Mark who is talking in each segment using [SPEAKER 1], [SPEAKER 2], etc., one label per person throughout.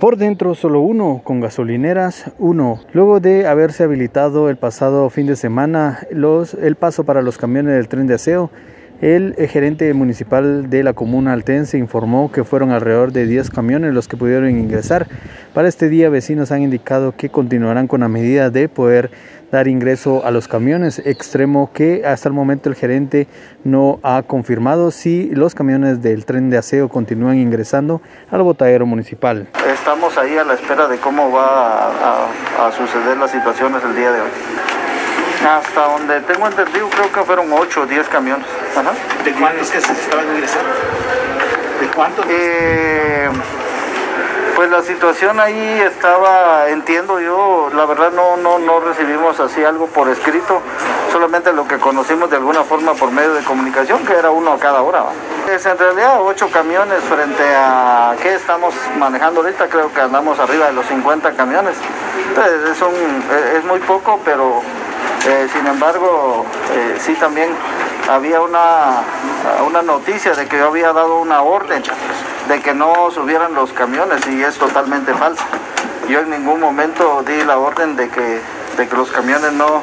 [SPEAKER 1] Por dentro solo uno, con gasolineras uno. Luego de haberse habilitado el pasado fin de semana el paso para los camiones del tren de aseo, el gerente municipal de la comuna altense informó que fueron alrededor de 10 camiones los que pudieron ingresar. Para este día vecinos han indicado que continuarán con la medida de poder dar ingreso a los camiones, extremo que hasta el momento el gerente no ha confirmado si los camiones del tren de aseo continúan ingresando al botadero municipal.
[SPEAKER 2] Estamos ahí a la espera de cómo va a, a suceder las situaciones el día de hoy. Hasta donde tengo entendido, creo que fueron 8 o 10 camiones.
[SPEAKER 3] Ajá. ¿De cuántos que se estaban ingresando? ¿De cuántos?
[SPEAKER 2] Eh, pues la situación ahí estaba, entiendo yo, la verdad no, no, no recibimos así algo por escrito, solamente lo que conocimos de alguna forma por medio de comunicación, que era uno a cada hora. Es en realidad ocho camiones frente a qué estamos manejando ahorita, creo que andamos arriba de los 50 camiones. Entonces es, un, es muy poco, pero eh, sin embargo, eh, sí también había una, una noticia de que yo había dado una orden de que no subieran los camiones y es totalmente falso. Yo en ningún momento di la orden de que, de que los camiones no,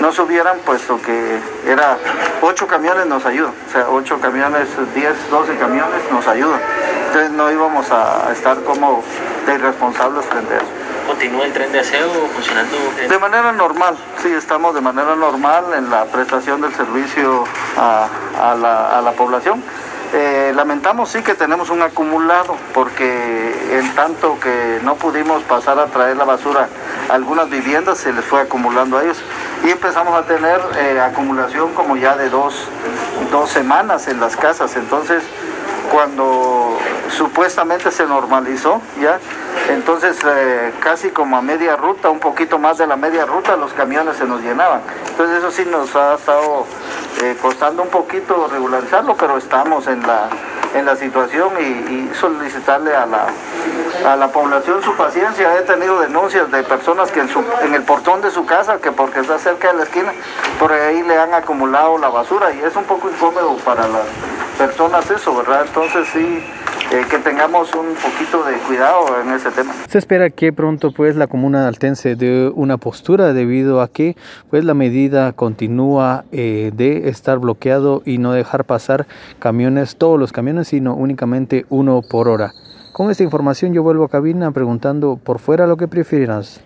[SPEAKER 2] no subieran, puesto que era ocho camiones nos ayudan, o sea, ocho camiones, 10, 12 camiones nos ayudan. Entonces no íbamos a estar como de irresponsables frente a eso.
[SPEAKER 4] ¿Continúa el tren de aseo funcionando?
[SPEAKER 2] De manera normal, sí, estamos de manera normal en la prestación del servicio a, a, la, a la, población. Eh, lamentamos sí que tenemos un acumulado porque en tanto que no pudimos pasar a traer la basura a algunas viviendas se les fue acumulando a ellos y empezamos a tener eh, acumulación como ya de dos, dos semanas en las casas. Entonces, cuando supuestamente se normalizó ya, entonces eh, casi como a media ruta, un poquito más de la media ruta, los camiones se nos llenaban. Entonces eso sí nos ha estado eh, costando un poquito regularizarlo, pero estamos en la, en la situación y, y solicitarle a la, a la población su paciencia. He tenido denuncias de personas que en, su, en el portón de su casa, que porque está cerca de la esquina, por ahí le han acumulado la basura y es un poco incómodo para las personas eso, ¿verdad? Entonces sí, eh, que tengamos un poquito de cuidado en ese tema.
[SPEAKER 1] Se espera que pronto pues la comuna altense dé una postura debido a que pues la medida continúa eh, de estar bloqueado y no dejar pasar camiones, todos los camiones, sino únicamente uno por hora. Con esta información yo vuelvo a cabina preguntando por fuera lo que prefieras.